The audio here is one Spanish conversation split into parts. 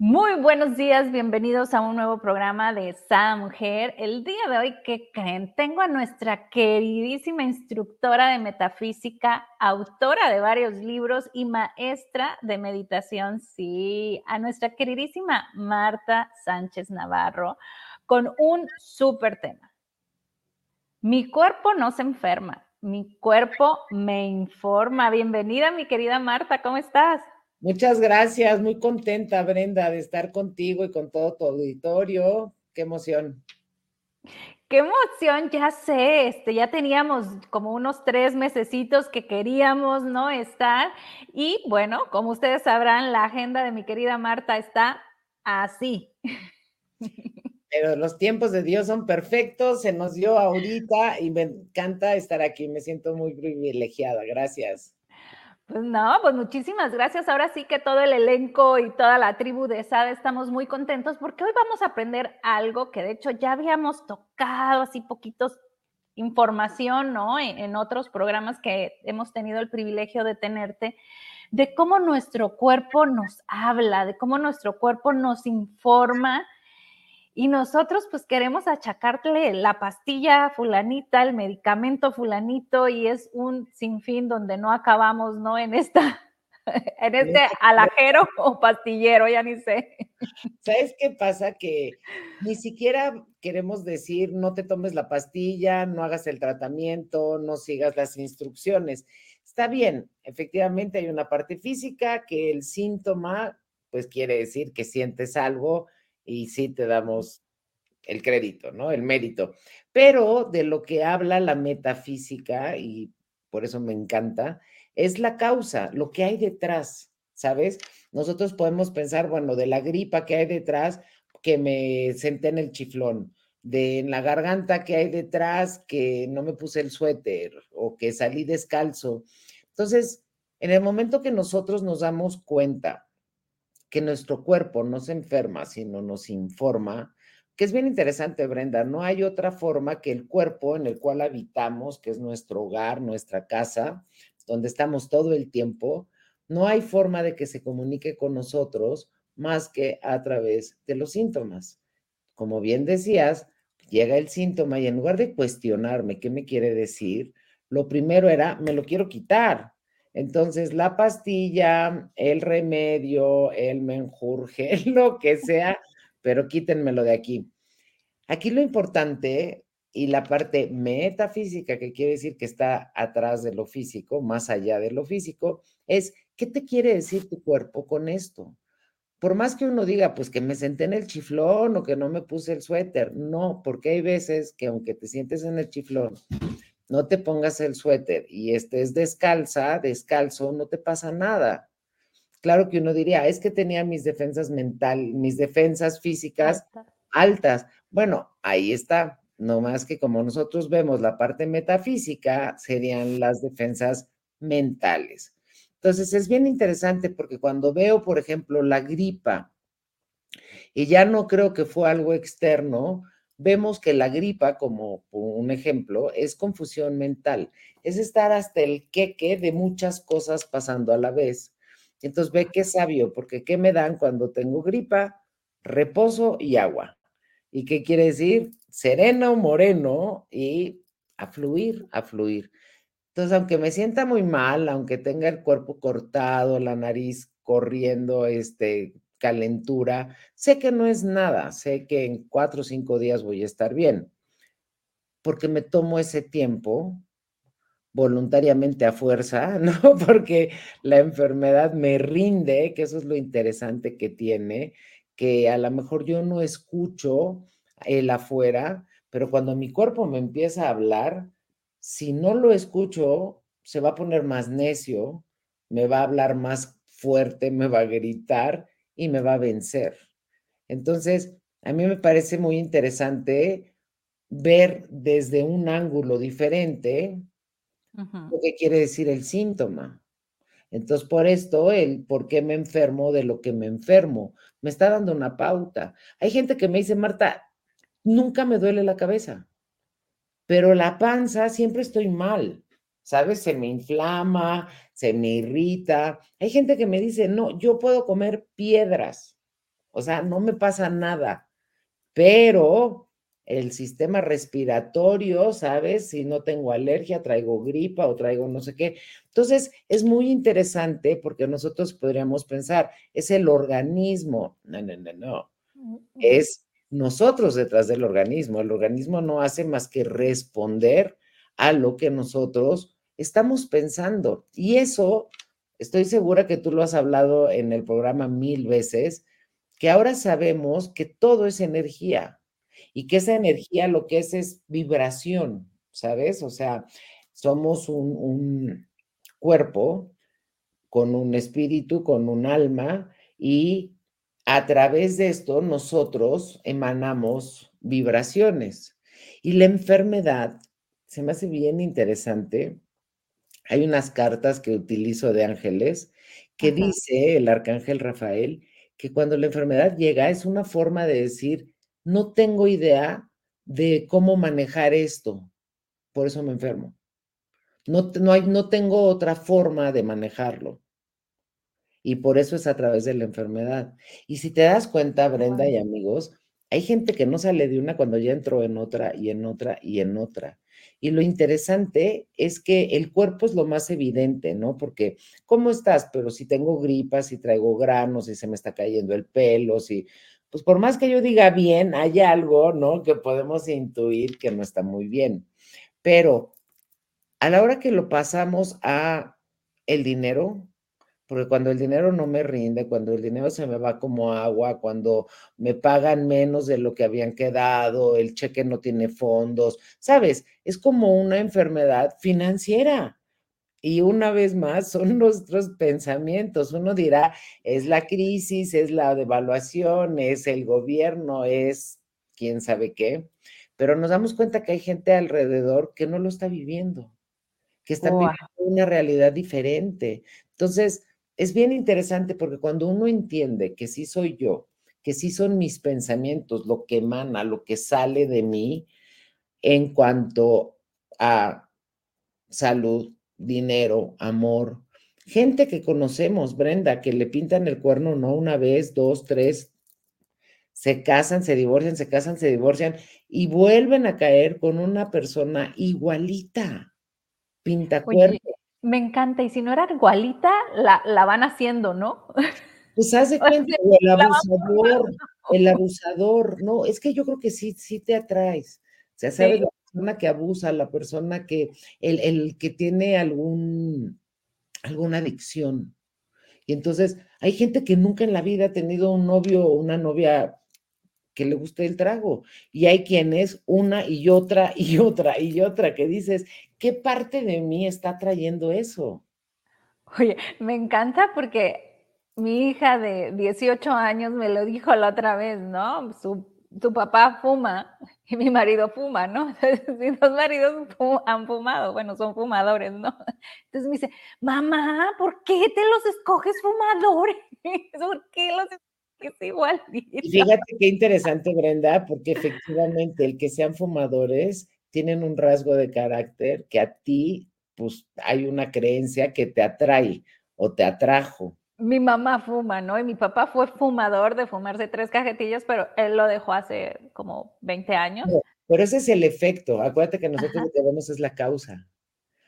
Muy buenos días, bienvenidos a un nuevo programa de Sada Mujer. El día de hoy, ¿qué creen? Tengo a nuestra queridísima instructora de metafísica, autora de varios libros y maestra de meditación, sí, a nuestra queridísima Marta Sánchez Navarro, con un súper tema. Mi cuerpo no se enferma, mi cuerpo me informa. Bienvenida, mi querida Marta, ¿cómo estás? Muchas gracias, muy contenta Brenda de estar contigo y con todo tu auditorio. Qué emoción. Qué emoción, ya sé, este, ya teníamos como unos tres mesecitos que queríamos, ¿no? Estar. Y bueno, como ustedes sabrán, la agenda de mi querida Marta está así. Pero los tiempos de Dios son perfectos, se nos dio ahorita y me encanta estar aquí, me siento muy privilegiada, gracias. Pues no, pues muchísimas gracias. Ahora sí que todo el elenco y toda la tribu de SAD estamos muy contentos porque hoy vamos a aprender algo que de hecho ya habíamos tocado así poquitos información, ¿no? En, en otros programas que hemos tenido el privilegio de tenerte, de cómo nuestro cuerpo nos habla, de cómo nuestro cuerpo nos informa y nosotros pues queremos achacarle la pastilla fulanita, el medicamento fulanito y es un sinfín donde no acabamos, ¿no? En esta, en este alajero o pastillero, ya ni sé. ¿Sabes qué pasa? Que ni siquiera queremos decir no te tomes la pastilla, no hagas el tratamiento, no sigas las instrucciones. Está bien, efectivamente hay una parte física que el síntoma, pues quiere decir que sientes algo, y sí te damos el crédito, ¿no? El mérito. Pero de lo que habla la metafísica, y por eso me encanta, es la causa, lo que hay detrás, ¿sabes? Nosotros podemos pensar, bueno, de la gripa que hay detrás, que me senté en el chiflón, de en la garganta que hay detrás, que no me puse el suéter o que salí descalzo. Entonces, en el momento que nosotros nos damos cuenta que nuestro cuerpo no se enferma, sino nos informa, que es bien interesante, Brenda, no hay otra forma que el cuerpo en el cual habitamos, que es nuestro hogar, nuestra casa, donde estamos todo el tiempo, no hay forma de que se comunique con nosotros más que a través de los síntomas. Como bien decías, llega el síntoma y en lugar de cuestionarme qué me quiere decir, lo primero era, me lo quiero quitar. Entonces, la pastilla, el remedio, el menjurje, lo que sea, pero quítenmelo de aquí. Aquí lo importante y la parte metafísica, que quiere decir que está atrás de lo físico, más allá de lo físico, es qué te quiere decir tu cuerpo con esto. Por más que uno diga, pues que me senté en el chiflón o que no me puse el suéter, no, porque hay veces que aunque te sientes en el chiflón, no te pongas el suéter y estés descalza, descalzo, no te pasa nada. Claro que uno diría, es que tenía mis defensas mental, mis defensas físicas altas. Bueno, ahí está. No más que como nosotros vemos la parte metafísica, serían las defensas mentales. Entonces es bien interesante porque cuando veo, por ejemplo, la gripa, y ya no creo que fue algo externo, vemos que la gripa, como un ejemplo, es confusión mental, es estar hasta el queque de muchas cosas pasando a la vez. Entonces ve qué sabio, porque ¿qué me dan cuando tengo gripa? Reposo y agua. ¿Y qué quiere decir? Sereno, moreno y a fluir, a. Entonces, aunque me sienta muy mal, aunque tenga el cuerpo cortado, la nariz corriendo, este, calentura, sé que no es nada, sé que en cuatro o cinco días voy a estar bien, porque me tomo ese tiempo voluntariamente a fuerza, ¿no? Porque la enfermedad me rinde, que eso es lo interesante que tiene, que a lo mejor yo no escucho el afuera, pero cuando mi cuerpo me empieza a hablar, si no lo escucho, se va a poner más necio, me va a hablar más fuerte, me va a gritar y me va a vencer. Entonces, a mí me parece muy interesante ver desde un ángulo diferente lo que quiere decir el síntoma. Entonces, por esto, el por qué me enfermo de lo que me enfermo, me está dando una pauta. Hay gente que me dice, Marta, nunca me duele la cabeza, pero la panza siempre estoy mal. ¿Sabes? Se me inflama, se me irrita. Hay gente que me dice, no, yo puedo comer piedras. o sea, no me pasa nada, pero el sistema respiratorio, ¿sabes? Si no tengo alergia, traigo gripa o traigo no sé qué. Entonces, es muy interesante porque nosotros podríamos pensar, es el organismo. No, no, no, no. Es nosotros detrás del organismo. El organismo no hace más que responder a lo que nosotros estamos pensando. Y eso, estoy segura que tú lo has hablado en el programa mil veces, que ahora sabemos que todo es energía y que esa energía lo que es es vibración, ¿sabes? O sea, somos un, un cuerpo con un espíritu, con un alma y a través de esto nosotros emanamos vibraciones. Y la enfermedad se me hace bien interesante. Hay unas cartas que utilizo de ángeles que dice el arcángel Rafael que cuando la enfermedad llega es una forma de decir, no tengo idea de cómo manejar esto, por eso me enfermo. No, no, hay, no tengo otra forma de manejarlo. Y por eso es a través de la enfermedad. Y si te das cuenta, Brenda y amigos, hay gente que no sale de una cuando ya entró en otra y en otra y en otra. Y lo interesante es que el cuerpo es lo más evidente, ¿no? Porque, ¿cómo estás? Pero si tengo gripas, si traigo granos, si se me está cayendo el pelo, si, pues por más que yo diga bien, hay algo, ¿no? Que podemos intuir que no está muy bien. Pero a la hora que lo pasamos a el dinero, porque cuando el dinero no me rinde, cuando el dinero se me va como agua, cuando me pagan menos de lo que habían quedado, el cheque no tiene fondos, ¿sabes? Es como una enfermedad financiera. Y una vez más, son nuestros pensamientos. Uno dirá, es la crisis, es la devaluación, es el gobierno, es quién sabe qué, pero nos damos cuenta que hay gente alrededor que no lo está viviendo, que está viviendo una realidad diferente. Entonces, es bien interesante porque cuando uno entiende que sí soy yo, que sí son mis pensamientos, lo que emana, lo que sale de mí en cuanto a salud, dinero, amor, gente que conocemos, Brenda, que le pintan el cuerno no una vez, dos, tres, se casan, se divorcian, se casan, se divorcian y vuelven a caer con una persona igualita, pinta cuerno. Me encanta, y si no era igualita, la, la van haciendo, ¿no? Pues hace cuenta, el abusador, el abusador, no, es que yo creo que sí, sí te atraes. O sea, sabes, la persona que abusa, la persona que, el, el que tiene algún, alguna adicción. Y entonces, hay gente que nunca en la vida ha tenido un novio o una novia que le guste el trago. Y hay quienes una y otra y otra y otra que dices, ¿qué parte de mí está trayendo eso? Oye, me encanta porque mi hija de 18 años me lo dijo la otra vez, ¿no? Su, papá fuma y mi marido fuma, ¿no? Si los maridos han fumado, bueno, son fumadores, ¿no? Entonces me dice, mamá, ¿por qué te los escoges fumadores? ¿Por qué los es igual. Fíjate qué interesante, Brenda, porque efectivamente el que sean fumadores tienen un rasgo de carácter que a ti, pues hay una creencia que te atrae o te atrajo. Mi mamá fuma, ¿no? Y mi papá fue fumador de fumarse tres cajetillas, pero él lo dejó hace como 20 años. pero ese es el efecto. Acuérdate que nosotros lo que vemos es la causa.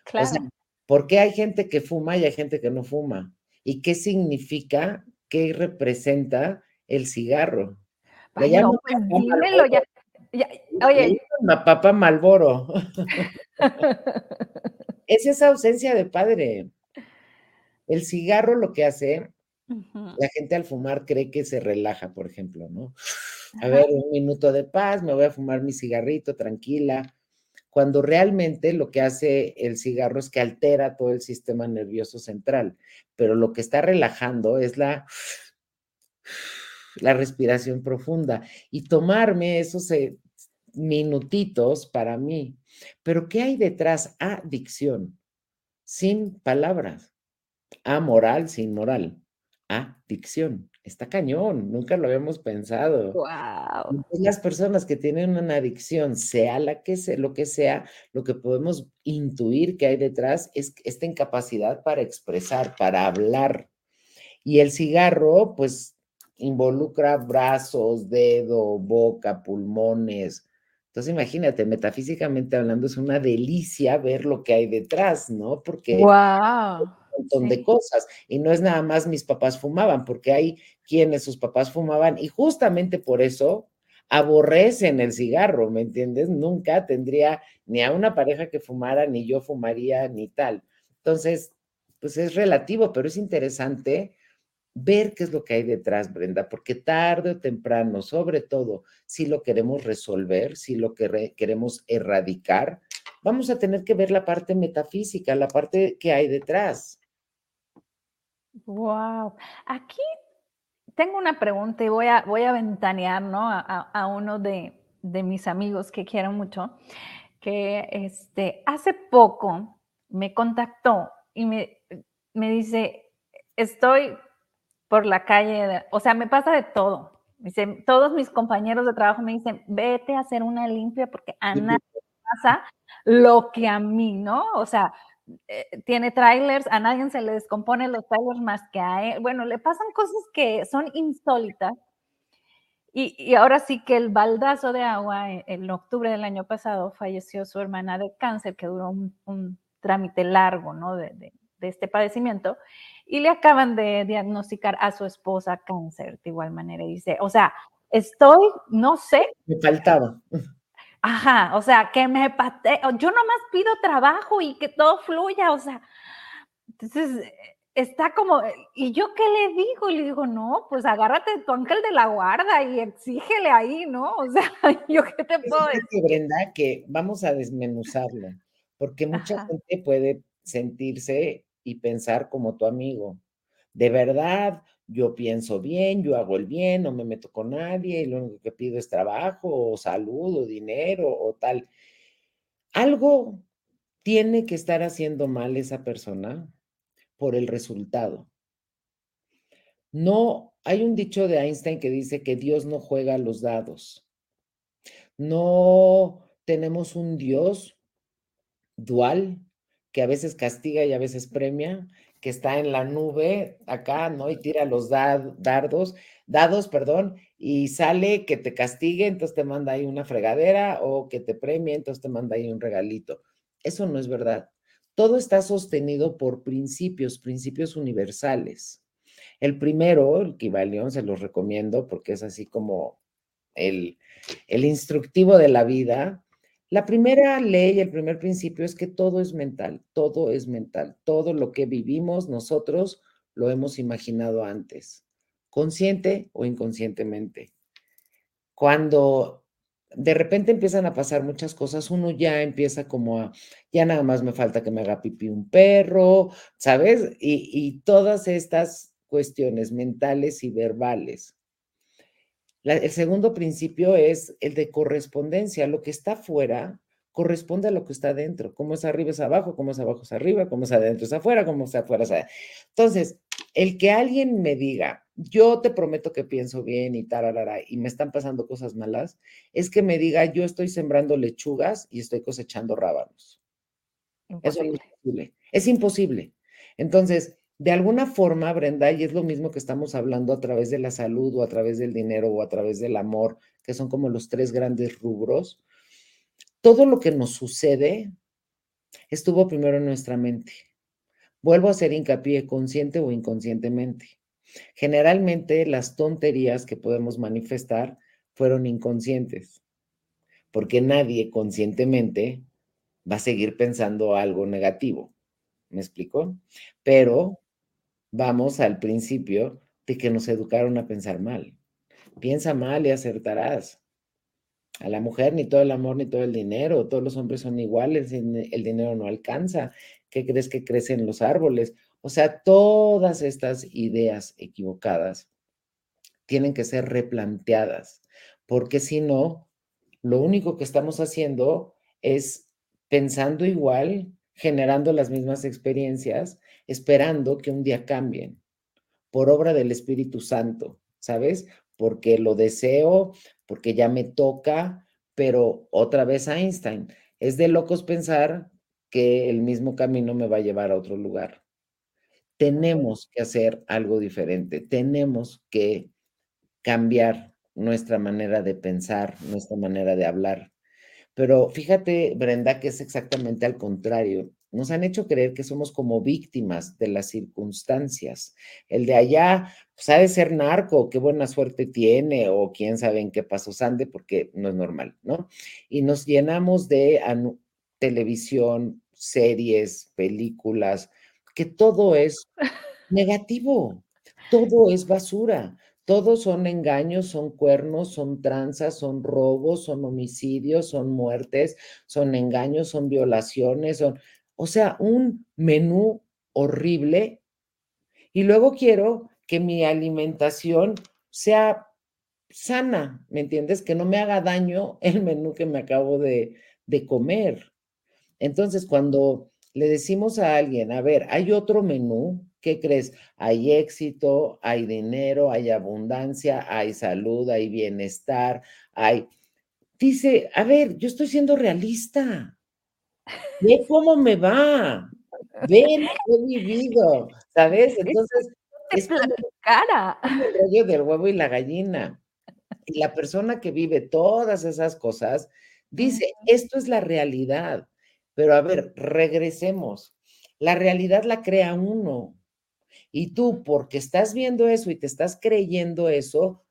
Claro. O sea, ¿por qué hay gente que fuma y hay gente que no fuma? ¿Y qué significa qué representa el cigarro. Ay, no, pues dímelo ya. Oye. Papá Malboro. es esa ausencia de padre. El cigarro lo que hace, la gente al fumar cree que se relaja, por ejemplo, ¿no? A ver, un minuto de paz, me voy a fumar mi cigarrito tranquila. Cuando realmente lo que hace el cigarro es que altera todo el sistema nervioso central, pero lo que está relajando es la la respiración profunda y tomarme esos eh, minutitos para mí. Pero ¿qué hay detrás? Adicción, sin palabras. Amoral, sin moral. Adicción. Está cañón, nunca lo habíamos pensado. Wow. Las personas que tienen una adicción, sea la que sea, lo que sea, lo que podemos intuir que hay detrás es esta incapacidad para expresar, para hablar. Y el cigarro, pues involucra brazos, dedo, boca, pulmones. Entonces, imagínate, metafísicamente hablando, es una delicia ver lo que hay detrás, ¿no? Porque wow, un montón de cosas. Y no es nada más mis papás fumaban, porque hay quienes sus papás fumaban y justamente por eso aborrecen el cigarro, ¿me entiendes? Nunca tendría ni a una pareja que fumara, ni yo fumaría, ni tal. Entonces, pues es relativo, pero es interesante ver qué es lo que hay detrás, Brenda, porque tarde o temprano, sobre todo si lo queremos resolver, si lo que queremos erradicar, vamos a tener que ver la parte metafísica, la parte que hay detrás. Wow. Aquí tengo una pregunta y voy a, voy a ventanear ¿no? a, uno de, de, mis amigos que quiero mucho, que este, hace poco me contactó y me, me dice, estoy por la calle, o sea, me pasa de todo. Dice, todos mis compañeros de trabajo me dicen, vete a hacer una limpia porque a nadie pasa lo que a mí, ¿no? O sea, eh, tiene trailers, a nadie se le descomponen los trailers más que a él. Bueno, le pasan cosas que son insólitas. Y, ahora sí que el baldazo de agua, eh, en octubre del año pasado falleció su hermana de cáncer, que duró un, trámite largo, ¿no? De, de, de este padecimiento y le acaban de diagnosticar a su esposa cáncer de igual manera. Dice, o sea, estoy, no sé. Me faltaba. Ajá, o sea, que me pate, yo nomás pido trabajo y que todo fluya, o sea, entonces está como, ¿y yo qué le digo? Y le digo, no, pues agárrate tu ángel de la guarda y exígele ahí, ¿no? O sea, yo qué te puedo decir. Brenda, que vamos a desmenuzarlo, porque mucha gente puede sentirse y pensar como tu amigo. De verdad, yo pienso bien, yo hago el bien, no me meto con nadie, y lo único que pido es trabajo o salud o dinero o tal. Algo tiene que estar haciendo mal esa persona por el resultado. No, hay un dicho de Einstein que dice que Dios no juega los dados. No tenemos un Dios dual que a veces castiga y a veces premia, que está en la nube acá, ¿no? Y tira los dardos, dados, perdón, y sale que te castigue, entonces te manda ahí una fregadera, o que te premie, entonces te manda ahí un regalito. Eso no es verdad. Todo está sostenido por principios, principios universales. El primero, el Kibalión, se los recomiendo porque es así como el, el instructivo de la vida, la primera ley, el primer principio es que todo es mental, todo es mental, todo lo que vivimos nosotros lo hemos imaginado antes, consciente o inconscientemente. Cuando de repente empiezan a pasar muchas cosas, uno ya empieza como a, ya nada más me falta que me haga pipí un perro, ¿sabes? Y, y todas estas cuestiones mentales y verbales el segundo principio es el de correspondencia. Lo que está afuera corresponde a lo que está adentro. Como es arriba es abajo, como es abajo es arriba, como es adentro es afuera, como es afuera es adentro. Entonces, el que alguien me diga, yo te prometo que pienso bien y tararara, y me están pasando cosas malas, es que me diga, yo estoy sembrando lechugas y estoy cosechando rábanos. Eso es imposible. Es imposible. Entonces, de alguna forma, Brenda, y es lo mismo que estamos hablando a través de la salud o a través del dinero o a través del amor, que son como los tres grandes rubros, todo lo que nos sucede estuvo primero en nuestra mente. Vuelvo a hacer hincapié consciente o inconscientemente. Generalmente las tonterías que podemos manifestar fueron inconscientes, porque nadie conscientemente va a seguir pensando algo negativo. ¿Me explico? Pero vamos al principio de que nos educaron a pensar mal. Piensa mal y acertarás. A la mujer ni todo el amor ni todo el dinero, todos los hombres son iguales, el dinero no alcanza. ¿Qué crees que crecen los árboles? O sea, todas estas ideas equivocadas tienen que ser replanteadas, porque si no, lo único que estamos haciendo es pensando igual, generando las mismas experiencias, esperando que un día cambien por obra del Espíritu Santo, ¿sabes? Porque lo deseo, porque ya me toca, pero otra vez Einstein, es de locos pensar que el mismo camino me va a llevar a otro lugar. Tenemos que hacer algo diferente, tenemos que cambiar nuestra manera de pensar, nuestra manera de hablar. Pero fíjate, Brenda, que es exactamente al contrario. Nos han hecho creer que somos como víctimas de las circunstancias. El de allá, pues, ser narco, qué buena suerte tiene, o quién sabe en qué pasos ande, porque no es normal, ¿no? Y nos llenamos de televisión, series, películas, que todo es negativo, todo es basura. Todos son engaños, son cuernos, son tranzas, son robos, son homicidios, son muertes, son engaños, son violaciones, son, o sea, un menú horrible. Y luego quiero que mi alimentación sea sana, ¿me entiendes? Que no me haga daño el menú que me acabo de, de comer. Entonces, cuando le decimos a alguien, a ver, hay otro menú, ¿qué crees? Hay éxito, hay dinero, hay abundancia, hay salud, hay bienestar, hay... Dice, a ver, yo estoy siendo realista. Ve cómo me va. Ve lo que he vivido, ¿sabes? Entonces, es la cara. El rollo del huevo y la gallina. Y la persona que vive todas esas cosas dice, esto es la realidad. Pero a ver, regresemos. La realidad la crea uno. Y tú, porque estás viendo eso y te estás creyendo eso,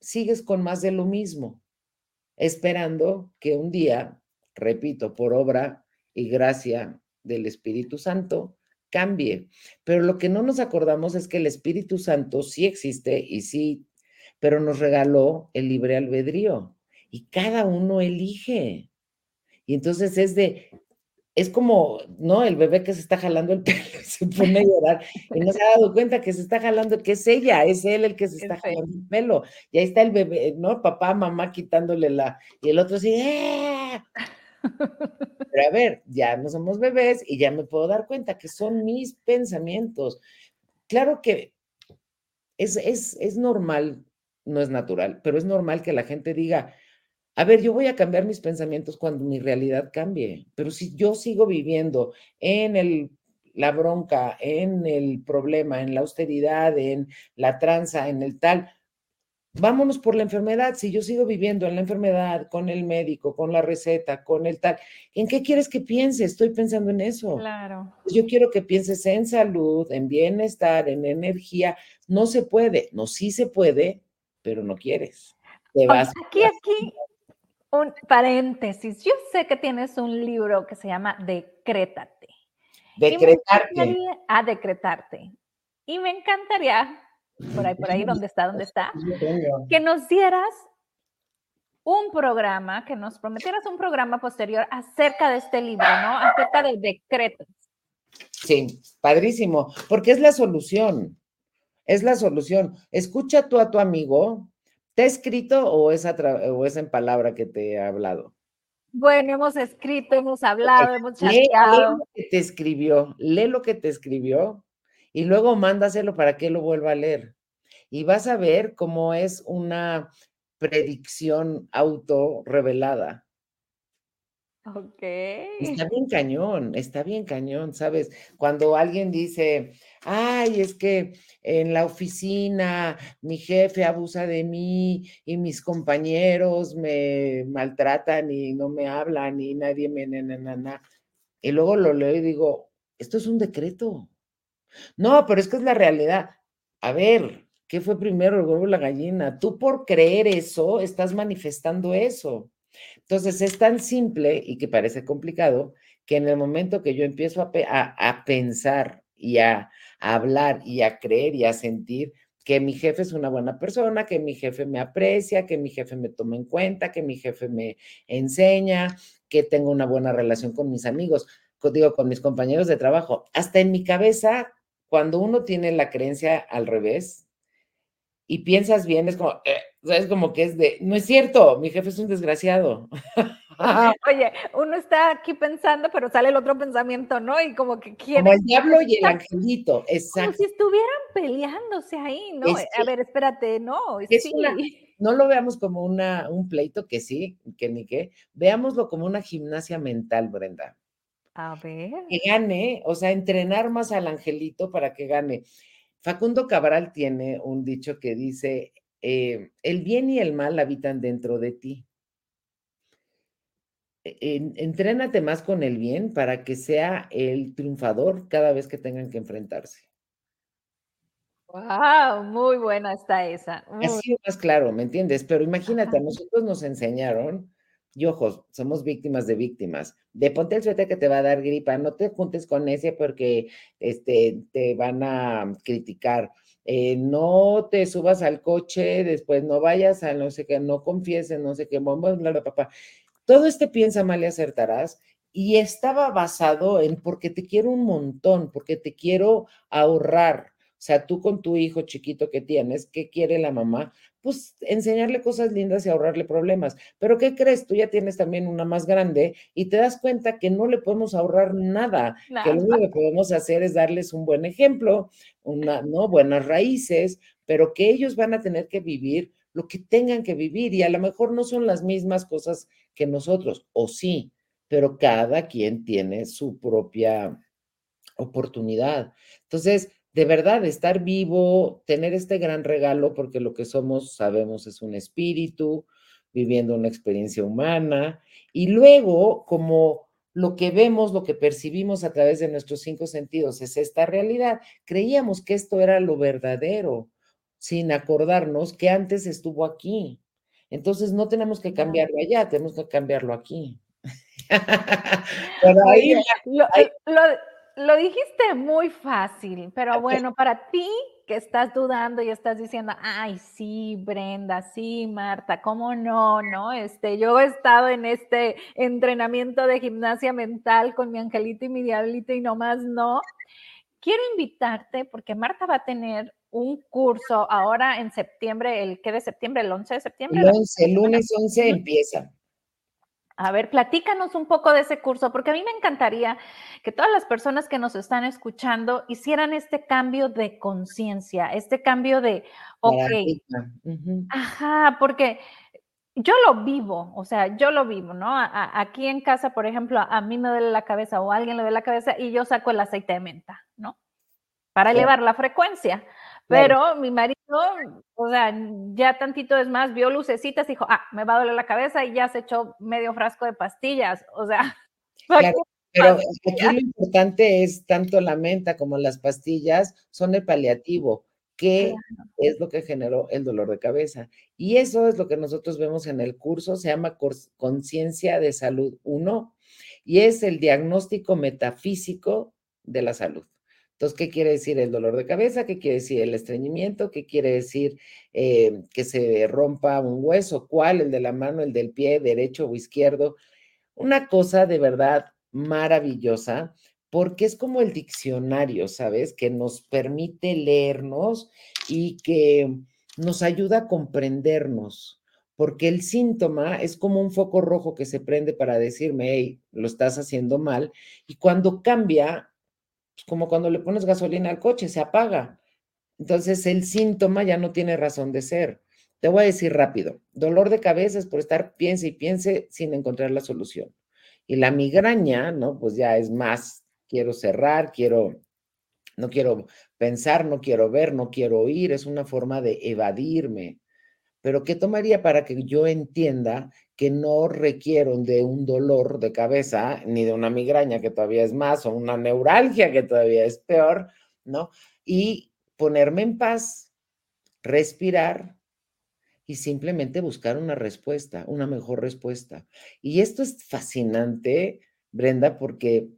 sigues con más de lo mismo, esperando que un día, repito, por obra y gracia del Espíritu Santo, cambie. Pero lo que no nos acordamos es que el Espíritu Santo sí existe y sí, pero nos regaló el libre albedrío y cada uno elige. Y entonces es de, es como, ¿no? El bebé que se está jalando el pelo se pone a llorar y no se ha dado cuenta que se está jalando, que es ella, es él el que se está jalando el pelo. Y ahí está el bebé, ¿no? Papá, mamá quitándole la, y el otro así, ¡eh! Pero a ver, ya no somos bebés y ya me puedo dar cuenta que son mis pensamientos. Claro que es, es, es normal, no es natural, pero es normal que la gente diga, a ver, yo voy a cambiar mis pensamientos cuando mi realidad cambie, pero si yo sigo viviendo en el, la bronca, en el problema, en la austeridad, en la tranza, en el tal, vámonos por la enfermedad. Si yo sigo viviendo en la enfermedad, con el médico, con la receta, con el tal, ¿en qué quieres que piense? Estoy pensando en eso. Claro. Yo quiero que pienses en salud, en bienestar, en energía. No se puede, no sí se puede, pero no quieres. Te vas. Aquí, aquí, un paréntesis. Yo sé que tienes un libro que se llama Decrétate. Decretarte. A decretarte. Y me encantaría, por ahí, por ahí, donde está, donde está, que nos dieras un programa, que nos prometieras un programa posterior acerca de este libro, ¿no? Acerca de decretos. Sí, padrísimo, porque es la solución. Es la solución. Escucha tú a tu amigo, ¿Te ha escrito o es, o es en palabra que te ha hablado? Bueno, hemos escrito, hemos hablado, hemos chateado. Lee, lo que te escribió, lee lo que te escribió y luego mándaselo para que lo vuelva a leer. Y vas a ver cómo es una predicción auto revelada. Ok. Está bien cañón, está bien cañón, ¿sabes? Cuando alguien dice, ay, es que en la oficina mi jefe abusa de mí y mis compañeros me maltratan y no me hablan y nadie me... Na, Y luego lo leo y digo, esto es un decreto. No, pero es que es la realidad. A ver, ¿qué fue primero el huevo o la gallina? Tú por creer eso, estás manifestando eso. Entonces es tan simple y que parece complicado que en el momento que yo empiezo a, pensar y a, hablar y a creer y a sentir que mi jefe es una buena persona, que mi jefe me aprecia, que mi jefe me toma en cuenta, que mi jefe me enseña, que tengo una buena relación con mis amigos, digo, con mis compañeros de trabajo. Hasta en mi cabeza, cuando uno tiene la creencia al revés y piensas bien, es como, eh, es como que es de, no es cierto, mi jefe es un desgraciado. Oye, uno está aquí pensando, pero sale el otro pensamiento, ¿no? Y como que quiere. Como el diablo y el angelito, exacto. Como si estuvieran peleándose ahí, ¿no? a ver, espérate, no. Es no lo veamos como una, un pleito, que sí, que ni qué. Veámoslo como una gimnasia mental, Brenda. A ver. Que gane, o sea, entrenar más al angelito para que gane. Facundo Cabral tiene un dicho que dice, eh, el bien y el mal habitan dentro de ti. E, entrénate más con el bien para que sea el triunfador cada vez que tengan que enfrentarse. Wow, muy buena está esa. Así es más claro, ¿me entiendes? Pero imagínate, a nosotros nos enseñaron, y ojos, somos víctimas de víctimas, de ponte el suéter que te va a dar gripa, no te juntes con ese porque este, te van a criticar. Eh, no te subas al coche, después no vayas a no sé qué, no confíes en no sé qué, bla, papá. Todo este piensa mal y acertarás y estaba basado en porque te quiero un montón, porque te quiero ahorrar, o sea, tú con tu hijo chiquito que tienes, ¿qué quiere la mamá? Pues enseñarle cosas lindas y ahorrarle problemas. Pero ¿qué crees? Tú ya tienes también una más grande y te das cuenta que no le podemos ahorrar nada, que lo único que podemos hacer es darles un buen ejemplo, una, ¿no? Buenas raíces, pero que ellos van a tener que vivir lo que tengan que vivir y a lo mejor no son las mismas cosas que nosotros, o sí, pero cada quien tiene su propia oportunidad. Entonces, de verdad, estar vivo, tener este gran regalo, porque lo que somos, sabemos, es un espíritu viviendo una experiencia humana, y luego, como lo que vemos, lo que percibimos a través de nuestros cinco sentidos es esta realidad, creíamos que esto era lo verdadero, sin acordarnos que antes estuvo aquí. Entonces no tenemos que cambiarlo allá, tenemos que cambiarlo aquí. Pero ahí, lo dijiste muy fácil, pero bueno, para ti que estás dudando y estás diciendo, ay, sí, Brenda, sí, Marta, ¿cómo no? ¿No? Este, yo he estado en este entrenamiento de gimnasia mental con mi angelito y mi diablito y nomás no. Quiero invitarte porque Marta va a tener un curso ahora en septiembre, el que de septiembre, el 11 de septiembre. El 11, el lunes 11 empieza. A ver, platícanos un poco de ese curso, porque a mí me encantaría que todas las personas que nos están escuchando hicieran este cambio de conciencia, este cambio de, ok, ajá, porque yo lo vivo, o sea, yo lo vivo, ¿no? aquí en casa, por ejemplo, a mí me duele la cabeza o a alguien le duele la cabeza y yo saco el aceite de menta, ¿no? Para elevar la frecuencia. Pero mi marido, o sea, ya tantito es más, vio lucecitas y dijo, ah, me va a doler la cabeza y ya se echó medio frasco de pastillas. O sea, pero aquí lo importante es tanto la menta como las pastillas son el paliativo, que es lo que generó el dolor de cabeza. Y eso es lo que nosotros vemos en el curso, se llama Conciencia de Salud 1 y es el diagnóstico metafísico de la salud. Entonces, ¿qué quiere decir el dolor de cabeza? ¿Qué quiere decir el estreñimiento? ¿Qué quiere decir eh, que se rompa un hueso? ¿Cuál? ¿El de la mano, el del pie, derecho o izquierdo? Una cosa de verdad maravillosa, porque es como el diccionario, ¿sabes? Que nos permite leernos y que nos ayuda a comprendernos, porque el síntoma es como un foco rojo que se prende para decirme, hey, lo estás haciendo mal, y cuando cambia, como cuando le pones gasolina al coche, se apaga. Entonces el síntoma ya no tiene razón de ser. Te voy a decir rápido, dolor de cabeza es por estar piense y piense sin encontrar la solución. Y la migraña, ¿no? Pues ya es más, quiero cerrar, quiero, no quiero pensar, no quiero ver, no quiero oír, es una forma de evadirme. Pero ¿qué tomaría para que yo entienda que no requieren de un dolor de cabeza, ni de una migraña, que todavía es más, o una neuralgia, que todavía es peor, ¿no? Y ponerme en paz, respirar y simplemente buscar una respuesta, una mejor respuesta. Y esto es fascinante, Brenda, porque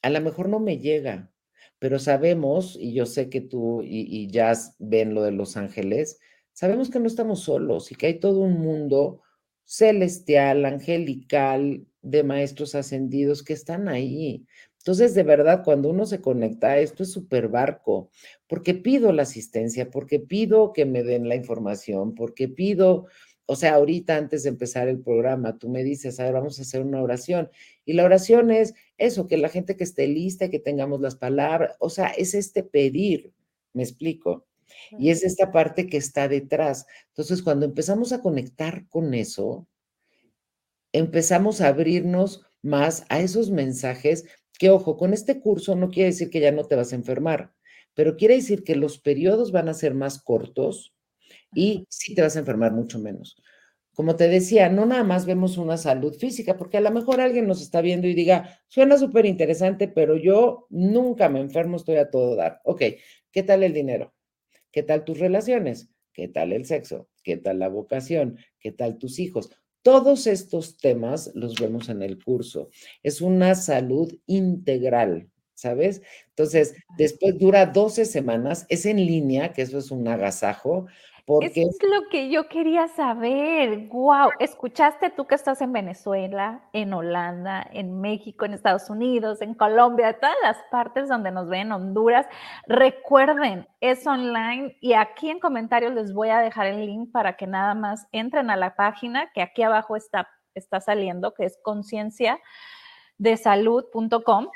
a lo mejor no me llega, pero sabemos, y yo sé que tú y, y Jazz ven lo de Los Ángeles, sabemos que no estamos solos y que hay todo un mundo celestial, angelical, de maestros ascendidos que están ahí. Entonces, de verdad, cuando uno se conecta, esto es súper barco, porque pido la asistencia, porque pido que me den la información, porque pido, o sea, ahorita antes de empezar el programa, tú me dices, a ver, vamos a hacer una oración. Y la oración es eso, que la gente que esté lista, que tengamos las palabras, o sea, es este pedir, me explico. Y es esta parte que está detrás. Entonces, cuando empezamos a conectar con eso, empezamos a abrirnos más a esos mensajes que, ojo, con este curso no quiere decir que ya no te vas a enfermar, pero quiere decir que los periodos van a ser más cortos, y sí te vas a enfermar mucho menos. Como te decía, no nada más vemos una salud física, porque a lo mejor alguien nos está viendo y diga, suena súper interesante, pero yo nunca me enfermo, estoy a todo dar. Ok, ¿qué tal el dinero? ¿Qué tal tus relaciones? ¿Qué tal el sexo? ¿Qué tal la vocación? ¿Qué tal tus hijos? Todos estos temas los vemos en el curso. Es una salud integral, ¿sabes? Entonces, después dura 12 semanas, es en línea, que eso es un agasajo, Eso es lo que yo quería saber. Wow, escuchaste tú que estás en Venezuela, en Holanda, en México, en Estados Unidos, en Colombia, todas las partes donde nos ven, Honduras. Recuerden, es online y aquí en comentarios les voy a dejar el link para que nada más entren a la página que aquí abajo está, está saliendo, que es concienciadesalud.com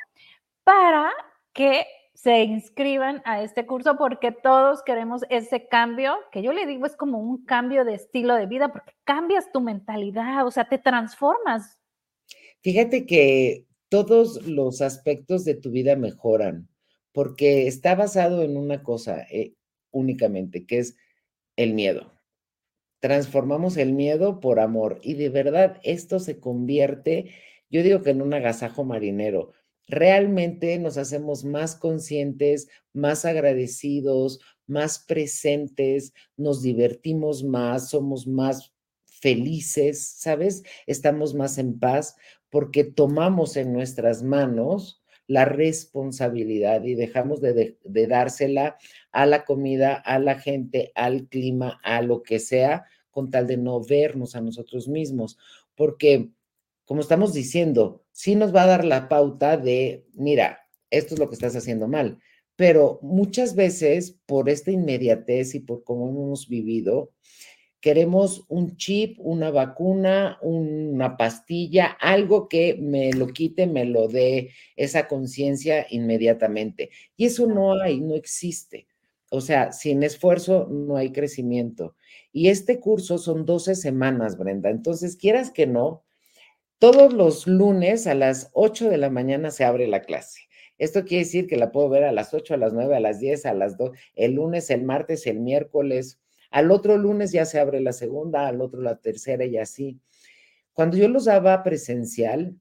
para que se inscriban a este curso porque todos queremos ese cambio, que yo le digo es como un cambio de estilo de vida, porque cambias tu mentalidad, o sea, te transformas. Fíjate que todos los aspectos de tu vida mejoran, porque está basado en una cosa eh, únicamente, que es el miedo. Transformamos el miedo por amor y de verdad esto se convierte, yo digo que en un agasajo marinero realmente nos hacemos más conscientes, más agradecidos, más presentes, nos divertimos más, somos más felices, ¿sabes? Estamos más en paz porque tomamos en nuestras manos la responsabilidad y dejamos de, dársela a la comida, a la gente, al clima, a lo que sea, con tal de no vernos a nosotros mismos. Porque como estamos diciendo, sí nos va a dar la pauta de, mira, esto es lo que estás haciendo mal, pero muchas veces por esta inmediatez y por cómo hemos vivido, queremos un chip, una vacuna, una pastilla, algo que me lo quite, me lo dé esa conciencia inmediatamente. Y eso no hay, no existe. O sea, sin esfuerzo no hay crecimiento. Y este curso son 12 semanas, Brenda. Entonces, quieras que no, todos los lunes a las 8 de la mañana se abre la clase. Esto quiere decir que la puedo ver a las 8, a las 9, a las 10, a las 2, el lunes, el martes, el miércoles. Al otro lunes ya se abre la segunda, al otro la tercera y así. Cuando yo los daba presencial,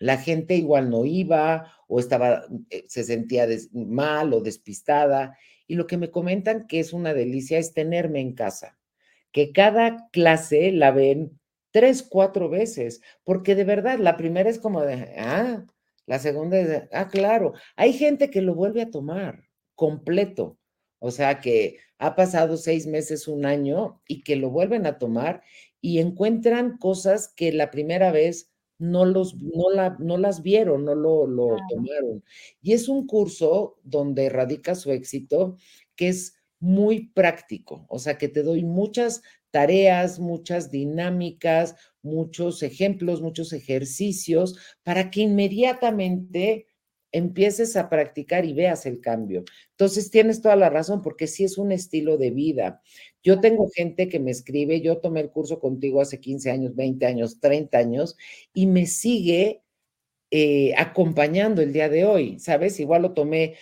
la gente igual no iba o estaba, eh, se sentía mal o despistada. Y lo que me comentan que es una delicia es tenerme en casa, que cada clase la ven tres, cuatro veces, porque de verdad, la primera es como de, ah, la segunda es de, ah, claro, hay gente que lo vuelve a tomar completo, o sea, que ha pasado seis meses, un año y que lo vuelven a tomar y encuentran cosas que la primera vez no, los, no, la, no las vieron, no lo, lo tomaron. Y es un curso donde radica su éxito, que es muy práctico, o sea, que te doy muchas tareas, muchas dinámicas, muchos ejemplos, muchos ejercicios para que inmediatamente empieces a practicar y veas el cambio. Entonces, tienes toda la razón, porque sí es un estilo de vida. Yo tengo gente que me escribe, yo tomé el curso contigo hace 15 años, 20 años, 30 años, y me sigue eh, acompañando el día de hoy, ¿sabes? Igual lo tomé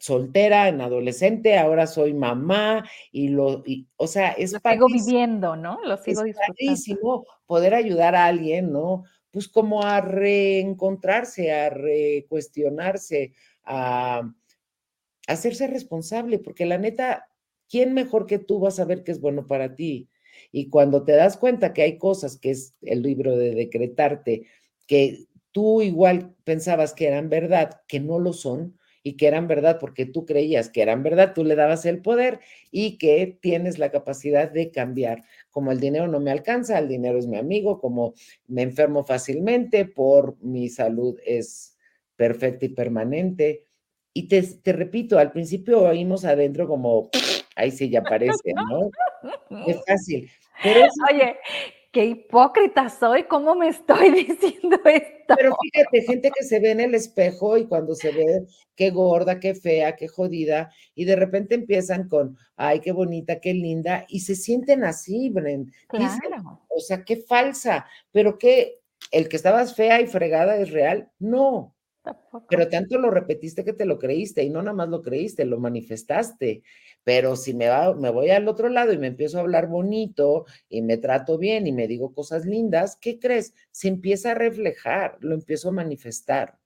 soltera, en adolescente, ahora soy mamá y lo, o sea, es Lo sigo viviendo, ¿no? Lo sigo es disfrutando. poder ayudar a alguien, ¿no? Pues como a reencontrarse, a recuestionarse, a, a hacerse responsable, porque la neta, ¿quién mejor que tú va a saber qué es bueno para ti? Y cuando te das cuenta que hay cosas, que es el libro de decretarte, que tú igual pensabas que eran verdad, que no lo son, y que eran verdad porque tú creías que eran verdad, tú le dabas el poder y que tienes la capacidad de cambiar. Como el dinero no me alcanza, el dinero es mi amigo, como me enfermo fácilmente, por mi salud es perfecta y permanente. Y te, te repito, al principio oímos adentro como, ahí sí ya aparece, ¿no? Es fácil. Pero Oye, qué hipócrita soy, ¿cómo me estoy diciendo esto? Pero fíjate, gente que se ve en el espejo y cuando se ve qué gorda, qué fea, qué jodida, y de repente empiezan con, ay, qué bonita, qué linda, y se sienten así, Bren. Claro. o sea, qué falsa, pero que el que estabas fea y fregada es real, no. Pero tanto lo repetiste que te lo creíste y no nada más lo creíste, lo manifestaste. Pero si me, va, me voy al otro lado y me empiezo a hablar bonito y me trato bien y me digo cosas lindas, ¿qué crees? Se empieza a reflejar, lo empiezo a manifestar.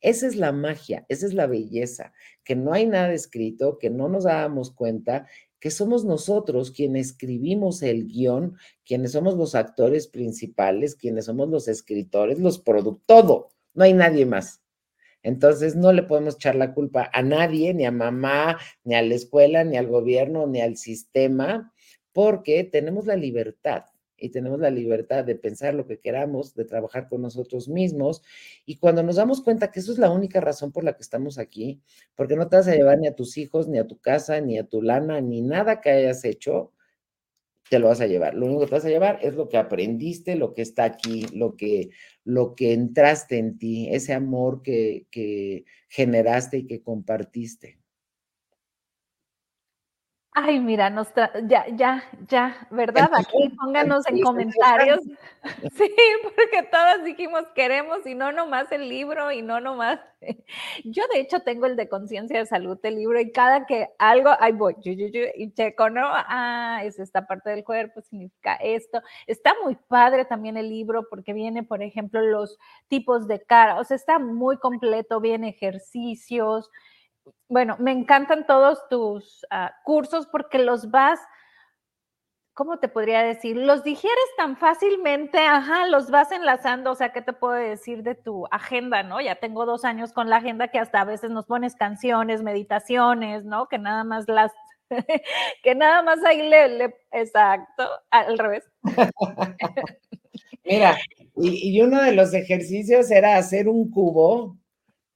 Esa es la magia, esa es la belleza, que no hay nada escrito, que no nos dábamos cuenta, que somos nosotros quienes escribimos el guion, quienes somos los actores principales, quienes somos los escritores, los productores, todo, no hay nadie más. Entonces no le podemos echar la culpa a nadie, ni a mamá, ni a la escuela, ni al gobierno, ni al sistema, porque tenemos la libertad y tenemos la libertad de pensar lo que queramos, de trabajar con nosotros mismos. Y cuando nos damos cuenta que eso es la única razón por la que estamos aquí, porque no te vas a llevar ni a tus hijos, ni a tu casa, ni a tu lana, ni nada que hayas hecho, te lo vas a llevar. Lo único que te vas a llevar es lo que aprendiste, lo que está aquí, lo que, lo que entraste en ti, ese amor que, que generaste y que compartiste. Ay, mira, nos ya, ya, ya, ¿verdad? Aquí pónganos en comentarios. Sí, porque todas dijimos queremos y no nomás el libro y no nomás. Yo de hecho tengo el de conciencia de salud, el libro, y cada que algo, ahí voy, y checo, ¿no? Ah, es esta parte del cuerpo, significa esto. Está muy padre también el libro porque viene, por ejemplo, los tipos de cara, o sea, está muy completo, viene ejercicios bueno, me encantan todos tus ah, cursos porque los vas, ¿cómo te podría decir? Los digieres tan fácilmente, ajá, los vas enlazando, o sea, ¿qué te puedo decir de tu agenda, no? Ya tengo dos años con la agenda que hasta a veces nos pones canciones, meditaciones, ¿no? Que nada más las, que nada más ahí le, exacto, al revés. Mira, y uno de los ejercicios era hacer un cubo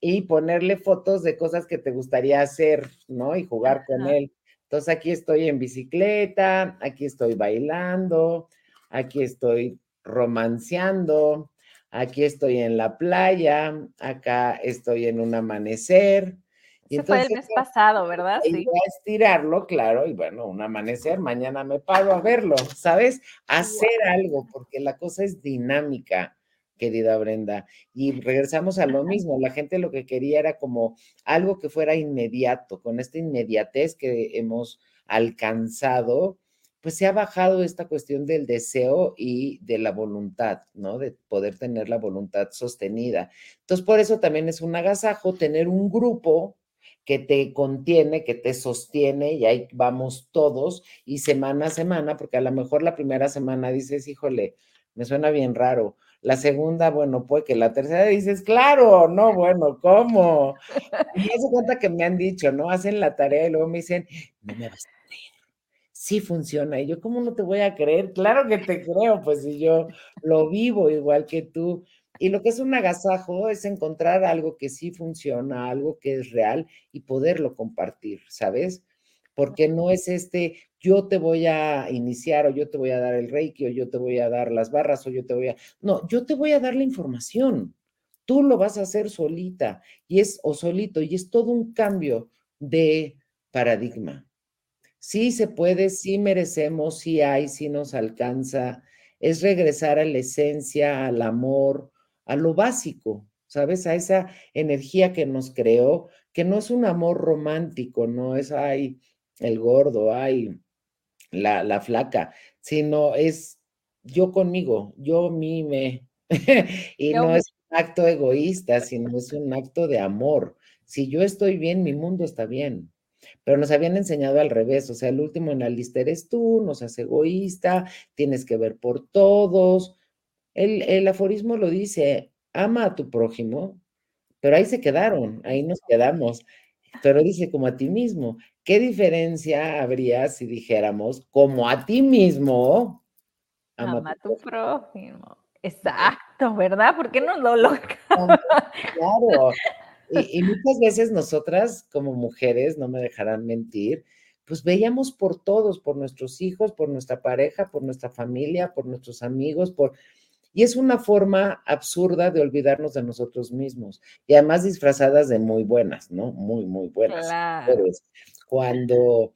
y ponerle fotos de cosas que te gustaría hacer, ¿no? Y jugar con él. Entonces aquí estoy en bicicleta, aquí estoy bailando, aquí estoy romanceando, aquí estoy en la playa, acá estoy en un amanecer. Y fue el mes pasado, ¿verdad? Sí. Voy a estirarlo, claro, y bueno, un amanecer, mañana me paro a verlo, ¿sabes? Hacer algo, porque la cosa es dinámica querida Brenda. Y regresamos a lo mismo, la gente lo que quería era como algo que fuera inmediato, con esta inmediatez que hemos alcanzado, pues se ha bajado esta cuestión del deseo y de la voluntad, ¿no? De poder tener la voluntad sostenida. Entonces, por eso también es un agasajo tener un grupo que te contiene, que te sostiene, y ahí vamos todos, y semana a semana, porque a lo mejor la primera semana dices, híjole, me suena bien raro, la segunda, bueno, puede que la tercera dices, claro, no, bueno, ¿cómo? Y me hace cuenta que me han dicho, ¿no? Hacen la tarea y luego me dicen, no me vas a creer. Sí funciona. Y yo, ¿cómo no te voy a creer? Claro que te creo, pues si yo lo vivo igual que tú. Y lo que es un agasajo es encontrar algo que sí funciona, algo que es real y poderlo compartir, ¿sabes? Porque no es este, yo te voy a iniciar o yo te voy a dar el reiki o yo te voy a dar las barras o yo te voy a... No, yo te voy a dar la información. Tú lo vas a hacer solita y es o solito y es todo un cambio de paradigma. Sí se puede, sí merecemos, sí hay, sí nos alcanza. Es regresar a la esencia, al amor, a lo básico, ¿sabes? A esa energía que nos creó, que no es un amor romántico, no es, ay, el gordo, ay, la, flaca, sino es yo conmigo, yo mime. y no es un acto egoísta, sino es un acto de amor. Si yo estoy bien, mi mundo está bien. Pero nos habían enseñado al revés, o sea, el último en la lista eres tú, no seas egoísta, tienes que ver por todos. El, el aforismo lo dice, ama a tu prójimo, pero ahí se quedaron, ahí nos quedamos. Pero dice como a ti mismo. ¿Qué diferencia habría si dijéramos como a ti mismo? Ama, a tu prójimo. Exacto, ¿verdad? ¿Por qué no lo logramos? Claro. Y, y, muchas veces nosotras como mujeres, no me dejarán mentir, pues veíamos por todos, por nuestros hijos, por nuestra pareja, por nuestra familia, por nuestros amigos, por... Y es una forma absurda de olvidarnos de nosotros mismos. Y además disfrazadas de muy buenas, ¿no? Muy, muy buenas. Claro cuando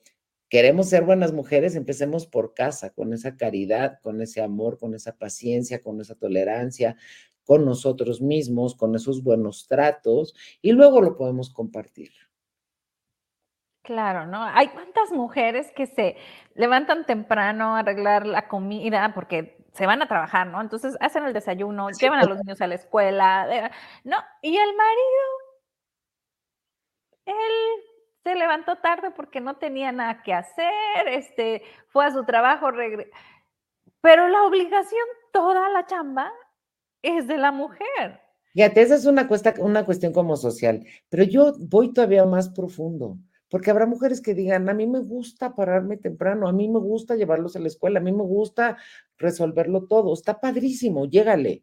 queremos ser buenas mujeres, empecemos por casa, con esa caridad, con ese amor, con esa paciencia, con esa tolerancia, con nosotros mismos, con esos buenos tratos, y luego lo podemos compartir. Claro, ¿no? Hay cuántas mujeres que se levantan temprano a arreglar la comida porque se van a trabajar, ¿no? Entonces hacen el desayuno, llevan a los niños a la escuela, ¿no? Y el marido, él se levantó tarde porque no tenía nada que hacer, este, fue a su trabajo, pero la obligación, toda la chamba, es de la mujer. Fíjate, esa es una, cuesta, una cuestión como social, pero yo voy todavía más profundo. Porque habrá mujeres que digan, a mí me gusta pararme temprano, a mí me gusta llevarlos a la escuela, a mí me gusta resolverlo todo. Está padrísimo, llégale.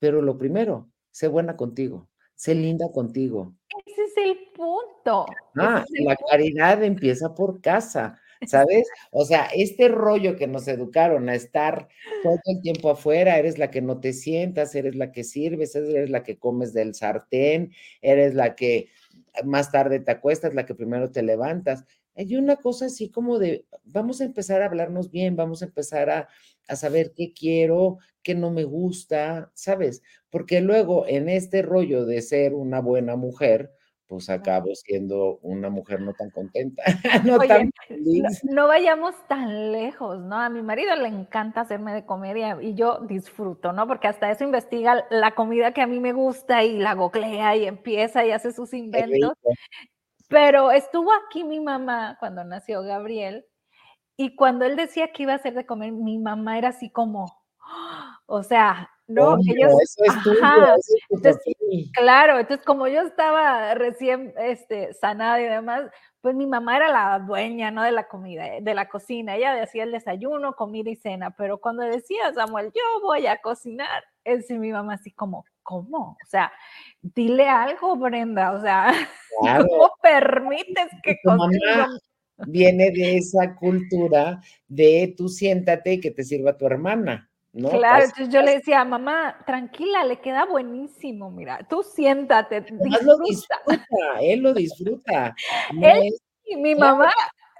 Pero lo primero, sé buena contigo, sé linda contigo. Ese es el punto. Ah, la caridad empieza por casa, ¿sabes? O sea, este rollo que nos educaron a estar todo el tiempo afuera, eres la que no te sientas, eres la que sirves, eres la que comes del sartén, eres la que más tarde te acuestas, la que primero te levantas. Hay una cosa así como de, vamos a empezar a hablarnos bien, vamos a empezar a, a saber qué quiero, qué no me gusta, ¿sabes? Porque luego en este rollo de ser una buena mujer, pues acabo siendo una mujer no tan contenta, no tan feliz. No, vayamos tan lejos, ¿no? A mi marido le encanta hacerme de comedia y yo disfruto, ¿no? Porque hasta eso investiga la comida que a mí me gusta y la goclea y empieza y hace sus inventos. Pero estuvo aquí mi mamá cuando nació Gabriel y cuando él decía que iba a hacer de comer, mi mamá era así como, o sea, no, ellos, eso es tuyo, claro, entonces como yo estaba recién este, sanada y demás, pues mi mamá era la dueña, ¿no? De la comida, eh, de la cocina. Ella decía el desayuno, comida y cena, pero cuando decía Samuel, yo voy a cocinar, es mi mamá así como, ¿cómo? O sea, dile algo, Brenda, o sea, ¿cómo permites que cocine? Viene de esa cultura de tú siéntate y que te sirva tu hermana. Claro, entonces yo le decía, mamá, tranquila, le queda buenísimo, mira, tú siéntate. Disfruta. Lo disfruta, él lo disfruta. él y mi mamá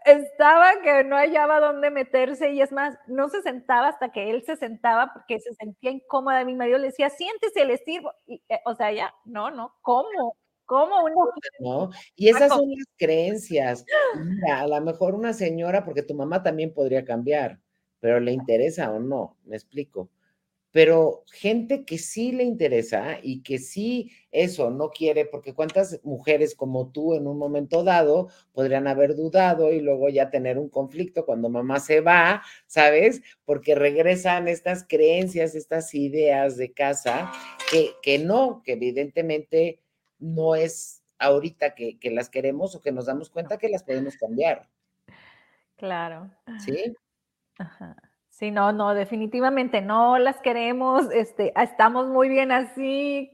estaba que no hallaba dónde meterse y es más, no se sentaba hasta que él se sentaba porque se sentía incómoda. Mi marido le decía, siéntese, le sirvo. Y, eh, o sea, ya, no, no, ¿cómo? ¿Cómo uno? ¿No? Y esas son las creencias. Mira, a lo mejor una señora, porque tu mamá también podría cambiar pero le interesa o no, me explico. Pero gente que sí le interesa y que sí eso no quiere, porque cuántas mujeres como tú en un momento dado podrían haber dudado y luego ya tener un conflicto cuando mamá se va, ¿sabes? Porque regresan estas creencias, estas ideas de casa que, que no, que evidentemente no es ahorita que, que las queremos o que nos damos cuenta que las podemos cambiar. Claro. ¿Sí? Ajá. Sí, no, no, definitivamente no las queremos, este, estamos muy bien así.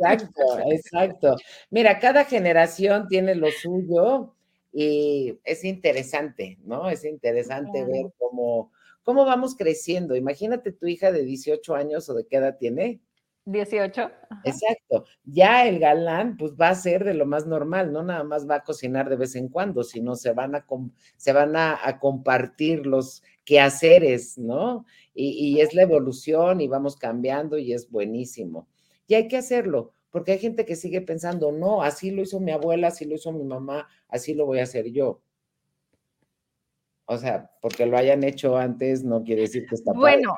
Exacto, exacto. Mira, cada generación tiene lo suyo y es interesante, ¿no? Es interesante ver cómo, cómo vamos creciendo. Imagínate tu hija de 18 años o de qué edad tiene. 18. Exacto. Ya el galán, pues va a ser de lo más normal, no nada más va a cocinar de vez en cuando, sino se van a, se van a, compartir los quehaceres, ¿no? Y, y, es la evolución y vamos cambiando y es buenísimo. Y hay que hacerlo, porque hay gente que sigue pensando, no, así lo hizo mi abuela, así lo hizo mi mamá, así lo voy a hacer yo. O sea, porque lo hayan hecho antes no quiere decir que está Bueno,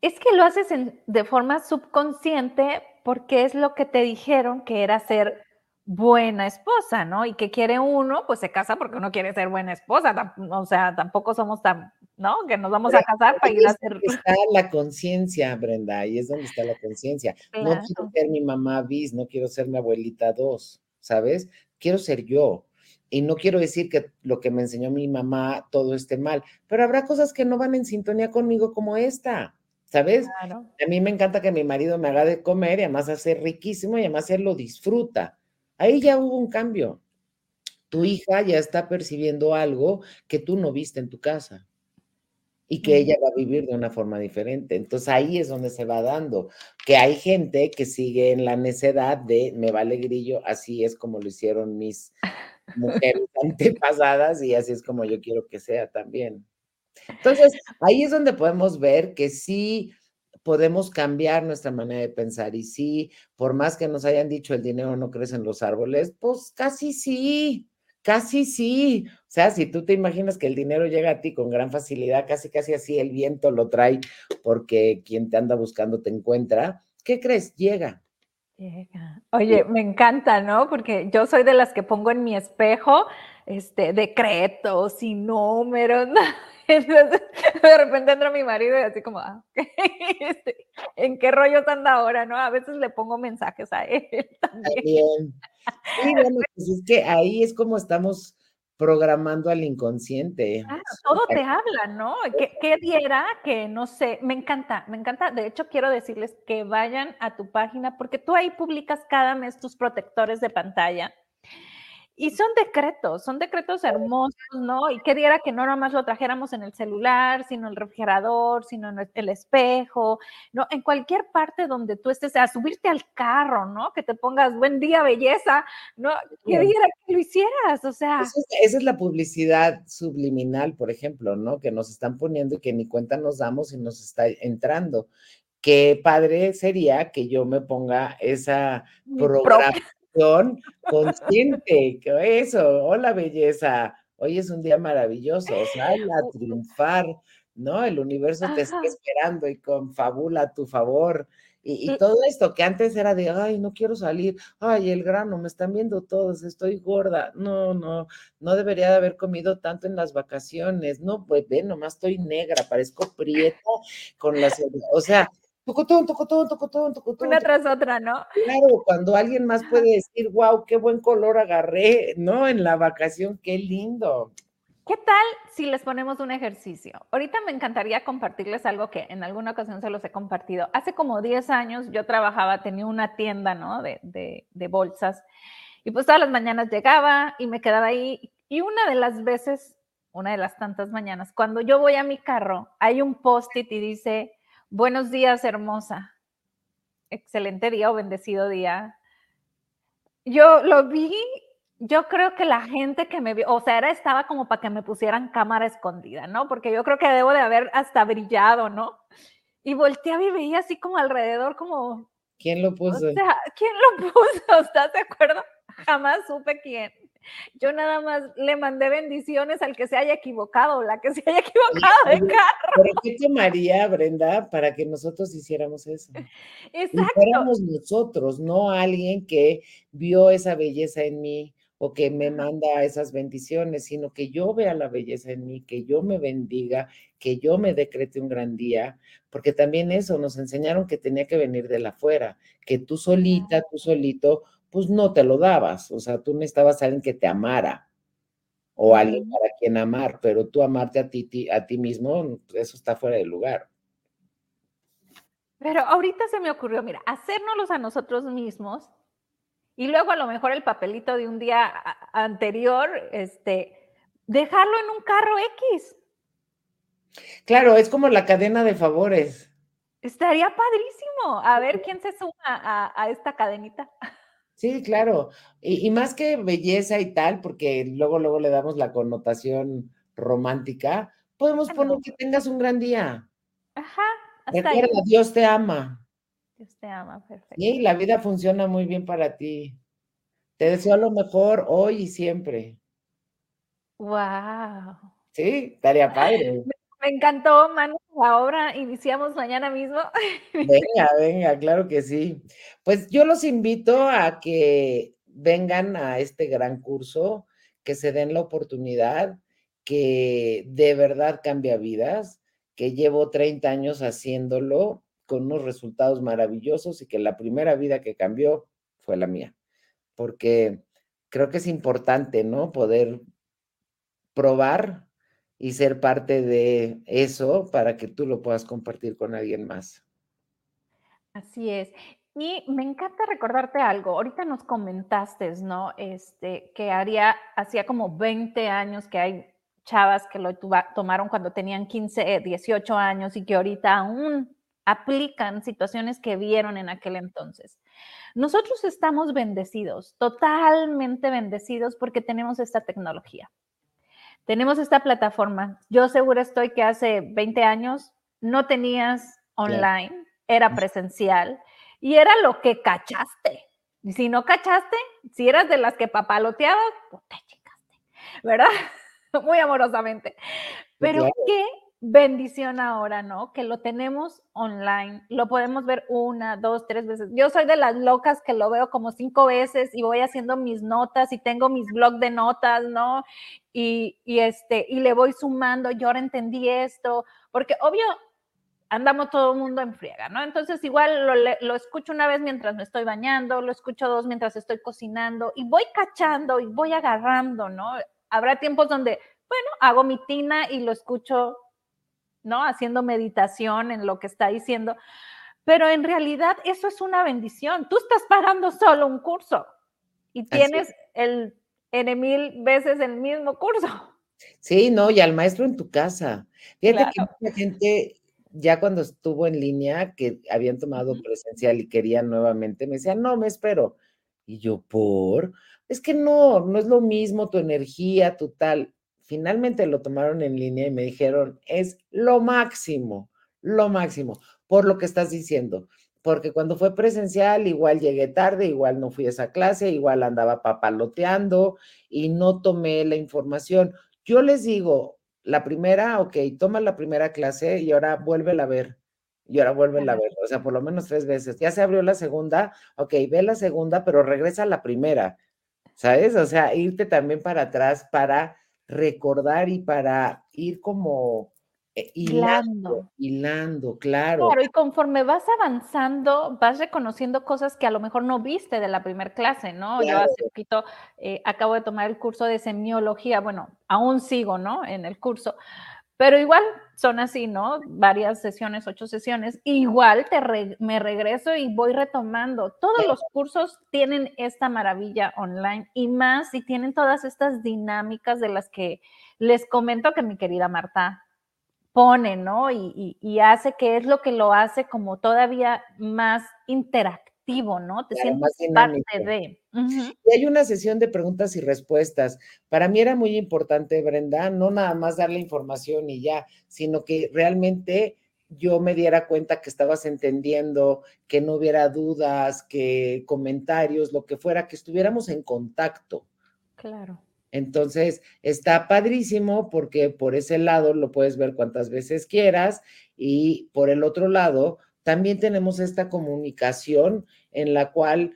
es que lo haces de forma subconsciente porque es lo que te dijeron que era ser buena esposa, ¿no? Y que quiere uno, pues se casa porque uno quiere ser buena esposa. O sea, tampoco somos tan, ¿no? Que nos vamos a casar para ir a hacer. Está la conciencia, Brenda, y es donde está la conciencia. No quiero ser mi mamá bis, no quiero ser mi abuelita dos, ¿sabes? Quiero ser yo. Y no quiero decir que lo que me enseñó mi mamá todo esté mal, pero habrá cosas que no van en sintonía conmigo como esta. ¿sabes? A mí me encanta que mi marido me haga de comer y además hace riquísimo y además él lo disfruta. Ahí ya hubo un cambio. Tu hija ya está percibiendo algo que tú no viste en tu casa y que ella va a vivir de una forma diferente. Entonces ahí es donde se va dando, que hay gente que sigue en la necedad de me vale grillo, así es como lo hicieron mis mujeres antepasadas y así es como yo quiero que sea también. Entonces, ahí es donde podemos ver que sí podemos cambiar nuestra manera de pensar. Y sí, por más que nos hayan dicho el dinero no crece en los árboles, pues casi sí, casi sí. O sea, si tú te imaginas que el dinero llega a ti con gran facilidad, casi, casi así el viento lo trae porque quien te anda buscando te encuentra, ¿qué crees? Llega. Llega. Oye, me encanta, ¿no? Porque yo soy de las que pongo en mi espejo este, decretos y números. Entonces, de repente entra mi marido y así como, ah, este, ¿en qué rollos anda ahora? ¿No? A veces le pongo mensajes a él también. Sí, bueno, pues es que ahí es como estamos programando al inconsciente. Claro, todo te habla, ¿no? ¿Qué, ¿Qué, diera que, no sé, me encanta, me encanta. De hecho, quiero decirles que vayan a tu página porque tú ahí publicas cada mes tus protectores de pantalla y son decretos, son decretos hermosos, ¿no? Y qué diera que no nomás lo trajéramos en el celular, sino el refrigerador, sino en el espejo, ¿no? En cualquier parte donde tú estés, a subirte al carro, ¿no? Que te pongas buen día, belleza, ¿no? Qué diera que lo hicieras, o sea. esa es la publicidad subliminal, por ejemplo, ¿no? Que nos están poniendo y que ni cuenta nos damos y nos está entrando. Qué padre sería que yo me ponga esa consciente, que eso, hola belleza, hoy es un día maravilloso, sal a triunfar, ¿no? El universo te está esperando y confabula a tu favor. Y, y, todo esto que antes era de, ay, no quiero salir, ay, el grano, me están viendo todos, estoy gorda, no, no, no debería de haber comido tanto en las vacaciones, no, pues ve, nomás estoy negra, parezco prieta con las, o sea, tocotón, tocotón, tocotón, tocotón. Una tras otra, ¿no? Claro, cuando alguien más puede decir, wow, qué buen color agarré, ¿no? En la vacación, qué lindo. ¿Qué tal si les ponemos un ejercicio? Ahorita me encantaría compartirles algo que en alguna ocasión se los he compartido. Hace como 10 años yo trabajaba, tenía una tienda, ¿no? De, de, de bolsas. Y pues todas las mañanas llegaba y me quedaba ahí. Y una de las veces, una de las tantas mañanas, cuando yo voy a mi carro, hay un post-it y dice, Buenos días, hermosa. Excelente día o bendecido día. Yo lo vi, yo creo que la gente que me vio, o sea, era, estaba como para que me pusieran cámara escondida, ¿no? Porque yo creo que debo de haber hasta brillado, ¿no? Y volteaba y veía así como alrededor, como... ¿Quién lo puso? O sea, ¿quién lo puso? ¿Estás de acuerdo? Jamás supe quién. Yo nada más le mandé bendiciones al que se haya equivocado, la que se haya equivocado de carro. ¿Pero qué tomaría, Brenda, para que nosotros hiciéramos eso? Exacto. fuéramos nosotros, no alguien que vio esa belleza en mí o que me manda esas bendiciones, sino que yo vea la belleza en mí, que yo me bendiga, que yo me decrete un gran día, porque también eso nos enseñaron que tenía que venir de la afuera, que tú solita, tú solito pues no te lo dabas, o sea, tú necesitabas a alguien que te amara o alguien para quien amar, pero tú amarte a ti, a ti mismo, eso está fuera de lugar. Pero ahorita se me ocurrió, mira, hacérnoslos a nosotros mismos y luego a lo mejor el papelito de un día anterior, este, dejarlo en un carro X. Claro, es como la cadena de favores. Estaría padrísimo. A ver quién se suma a esta cadenita. Sí, claro. Y, más que belleza y tal, porque luego, luego le damos la connotación romántica, podemos poner que tengas un gran día. Ajá. Hasta Recuerda, Dios te ama. Dios te ama, perfecto. Y la vida funciona muy bien para ti. Te deseo lo mejor hoy y siempre. Wow. Sí, estaría padre. Me encantó, Manu, ahora iniciamos mañana mismo. Venga, venga, claro que sí. Pues yo los invito a que vengan a este gran curso, que se den la oportunidad, que de verdad cambia vidas, que llevo 30 años haciéndolo con unos resultados maravillosos y que la primera vida que cambió fue la mía, porque creo que es importante, ¿no? Poder probar y ser parte de eso para que tú lo puedas compartir con alguien más. Así es. Y me encanta recordarte algo. Ahorita nos comentaste, ¿no? Este, que haría, hacía como 20 años que hay chavas que lo tomaron cuando tenían 15, 18 años y que ahorita aún aplican situaciones que vieron en aquel entonces. Nosotros estamos bendecidos, totalmente bendecidos porque tenemos esta tecnología tenemos esta plataforma. Yo seguro estoy que hace 20 años no tenías online, era presencial y era lo que cachaste. Y si no cachaste, si eras de las que papaloteabas, pues te chicaste, ¿verdad? Muy amorosamente. Pero qué bendición ahora, ¿no? Que lo tenemos online, lo podemos ver una, dos, tres veces. Yo soy de las locas que lo veo como cinco veces y voy haciendo mis notas y tengo mis blogs de notas, ¿no? Y, y este, y le voy sumando, yo ahora entendí esto, porque obvio, andamos todo el mundo en friega, ¿no? Entonces igual lo, lo, escucho una vez mientras me estoy bañando, lo escucho dos mientras estoy cocinando y voy cachando y voy agarrando, ¿no? Habrá tiempos donde, bueno, hago mi tina y lo escucho ¿no? Haciendo meditación en lo que está diciendo. Pero en realidad eso es una bendición. Tú estás pagando solo un curso y tienes el N mil veces el mismo curso. Sí, no, y al maestro en tu casa. Fíjate que mucha gente, ya cuando estuvo en línea, que habían tomado presencial y querían nuevamente, me decían, no, me espero. Y yo, por, es que no, no es lo mismo tu energía, tu tal finalmente lo tomaron en línea y me dijeron, es lo máximo, lo máximo, por lo que estás diciendo. Porque cuando fue presencial, igual llegué tarde, igual no fui a esa clase, igual andaba papaloteando y no tomé la información. Yo les digo, la primera, ok, toma la primera clase y ahora vuélvela a ver. Y ahora vuélvela a ver, o sea, por lo menos tres veces. Ya se abrió la segunda, ok, ve la segunda, pero regresa a la primera, ¿sabes? O sea, irte también para atrás para recordar y para ir como eh, hilando, hilando, claro. Claro, y conforme vas avanzando, vas reconociendo cosas que a lo mejor no viste de la primera clase, ¿no? Yo hace poquito eh, acabo de tomar el curso de semiología, bueno, aún sigo, ¿no? En el curso, pero igual son así, ¿no? Varias sesiones, ocho sesiones. Igual te me regreso y voy retomando. Todos los cursos tienen esta maravilla online y más si tienen todas estas dinámicas de las que les comento que mi querida Marta pone, ¿no? Y, y hace que es lo que lo hace como todavía más interactivo ¿no? Te sientes parte de. Y hay una sesión de preguntas y respuestas. Para mí era muy importante, Brenda, no nada más dar la información y ya, sino que realmente yo me diera cuenta que estabas entendiendo, que no hubiera dudas, que comentarios, lo que fuera, que estuviéramos en contacto. Claro. Entonces, está padrísimo porque por ese lado lo puedes ver cuantas veces quieras y por el otro lado, también tenemos esta comunicación en la cual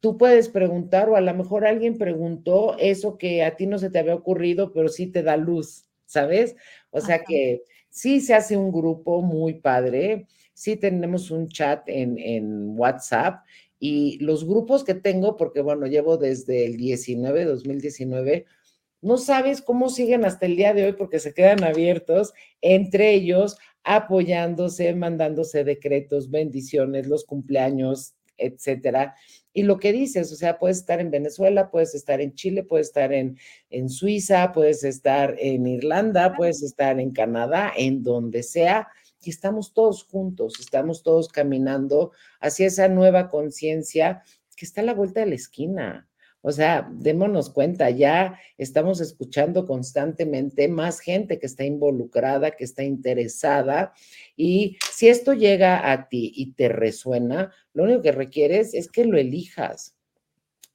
tú puedes preguntar o a lo mejor alguien preguntó eso que a ti no se te había ocurrido, pero sí te da luz, ¿sabes? O sea que sí se hace un grupo muy padre, sí tenemos un chat en, en WhatsApp y los grupos que tengo, porque bueno, llevo desde el 19, 2019, no sabes cómo siguen hasta el día de hoy porque se quedan abiertos. Entre ellos apoyándose, mandándose decretos, bendiciones, los cumpleaños, etcétera. Y lo que dices, o sea, puedes estar en Venezuela, puedes estar en Chile, puedes estar en, en Suiza, puedes estar en Irlanda, puedes estar en Canadá, en donde sea, y estamos todos juntos, estamos todos caminando hacia esa nueva conciencia que está a la vuelta de la esquina. O sea, démonos cuenta, ya estamos escuchando constantemente más gente que está involucrada, que está interesada. Y si esto llega a ti y te resuena, lo único que requieres es que lo elijas.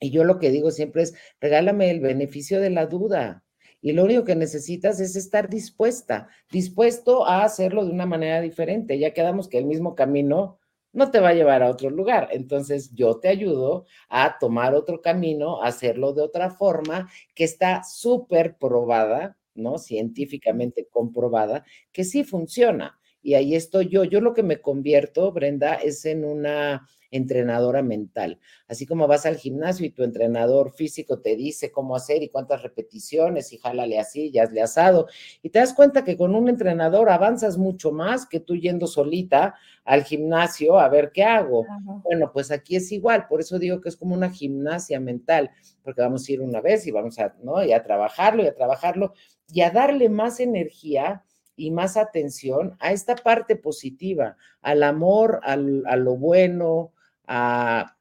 Y yo lo que digo siempre es, regálame el beneficio de la duda. Y lo único que necesitas es estar dispuesta, dispuesto a hacerlo de una manera diferente. Ya quedamos que el mismo camino no te va a llevar a otro lugar. Entonces yo te ayudo a tomar otro camino, a hacerlo de otra forma que está súper probada, ¿no? Científicamente comprobada, que sí funciona. Y ahí estoy yo. Yo lo que me convierto, Brenda, es en una entrenadora mental. Así como vas al gimnasio y tu entrenador físico te dice cómo hacer y cuántas repeticiones y jálale así, ya hazle asado. Y te das cuenta que con un entrenador avanzas mucho más que tú yendo solita al gimnasio a ver qué hago. Bueno, pues aquí es igual, por eso digo que es como una gimnasia mental, porque vamos a ir una vez y vamos a, ¿no? Y a trabajarlo y a trabajarlo y a darle más energía y más atención a esta parte positiva, al amor, al, a lo bueno, a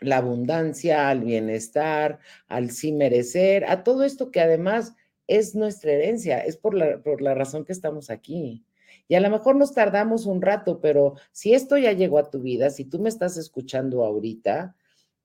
la abundancia, al bienestar, al sí merecer, a todo esto que además es nuestra herencia, es por la, razón que estamos aquí. Y a lo mejor nos tardamos un rato, pero si esto ya llegó a tu vida, si tú me estás escuchando ahorita,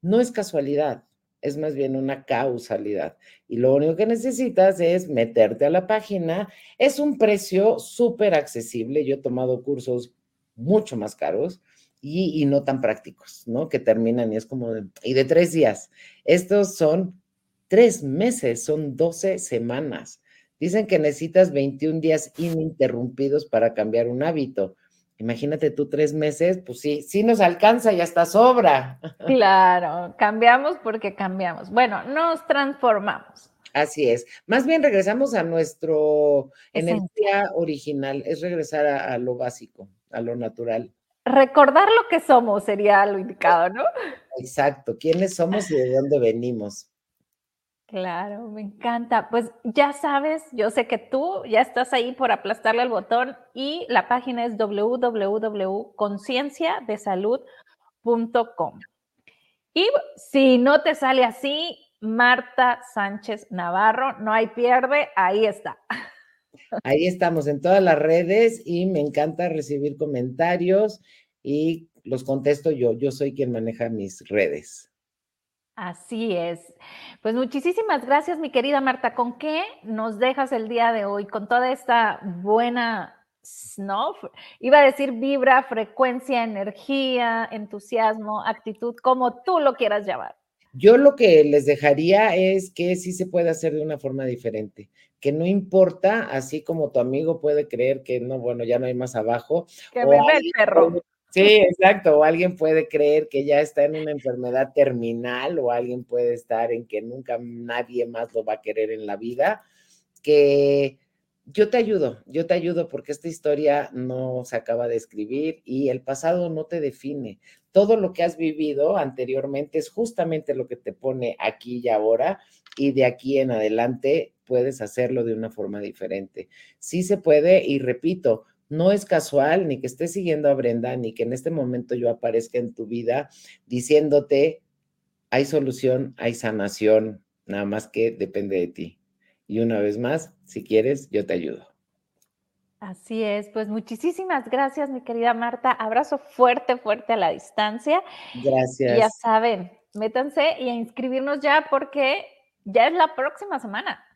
no es casualidad, es más bien una causalidad. Y lo único que necesitas es meterte a la página. Es un precio súper accesible. Yo he tomado cursos mucho más caros y, no tan prácticos, ¿no? Que terminan y es como, de, y de tres días. Estos son tres meses, son 12 semanas. Dicen que necesitas 21 días ininterrumpidos para cambiar un hábito. Imagínate tú tres meses, pues sí, sí nos alcanza y hasta sobra. Claro, cambiamos porque cambiamos. Bueno, nos transformamos. Así es. Más bien regresamos a nuestro energía original, es regresar a, lo básico, a lo natural. Recordar lo que somos sería lo indicado, ¿no? Exacto, quiénes somos y de dónde venimos. Claro, me encanta. Pues ya sabes, yo sé que tú ya estás ahí por aplastarle el botón y la página es www.concienciadesalud.com. Y si no te sale así, Marta Sánchez Navarro, no hay pierde, ahí está. Ahí estamos en todas las redes y me encanta recibir comentarios y los contesto yo. Yo soy quien maneja mis redes. Así es. Pues muchísimas gracias, mi querida Marta. ¿Con qué nos dejas el día de hoy? Con toda esta buena, ¿no? Iba a decir vibra, frecuencia, energía, entusiasmo, actitud, como tú lo quieras llamar. Yo lo que les dejaría es que sí se puede hacer de una forma diferente, que no importa, así como tu amigo puede creer que no, bueno, ya no hay más abajo. Que me ve el perro. Sí, exacto. O alguien puede creer que ya está en una enfermedad terminal o alguien puede estar en que nunca nadie más lo va a querer en la vida. Que yo te ayudo, yo te ayudo porque esta historia no se acaba de escribir y el pasado no te define. Todo lo que has vivido anteriormente es justamente lo que te pone aquí y ahora y de aquí en adelante puedes hacerlo de una forma diferente. Sí se puede y repito, no es casual ni que estés siguiendo a Brenda, ni que en este momento yo aparezca en tu vida diciéndote, hay solución, hay sanación, nada más que depende de ti. Y una vez más, si quieres, yo te ayudo. Así es, pues muchísimas gracias, mi querida Marta. Abrazo fuerte, fuerte a la distancia. Gracias. ya saben, métanse y a inscribirnos ya porque ya es la próxima semana.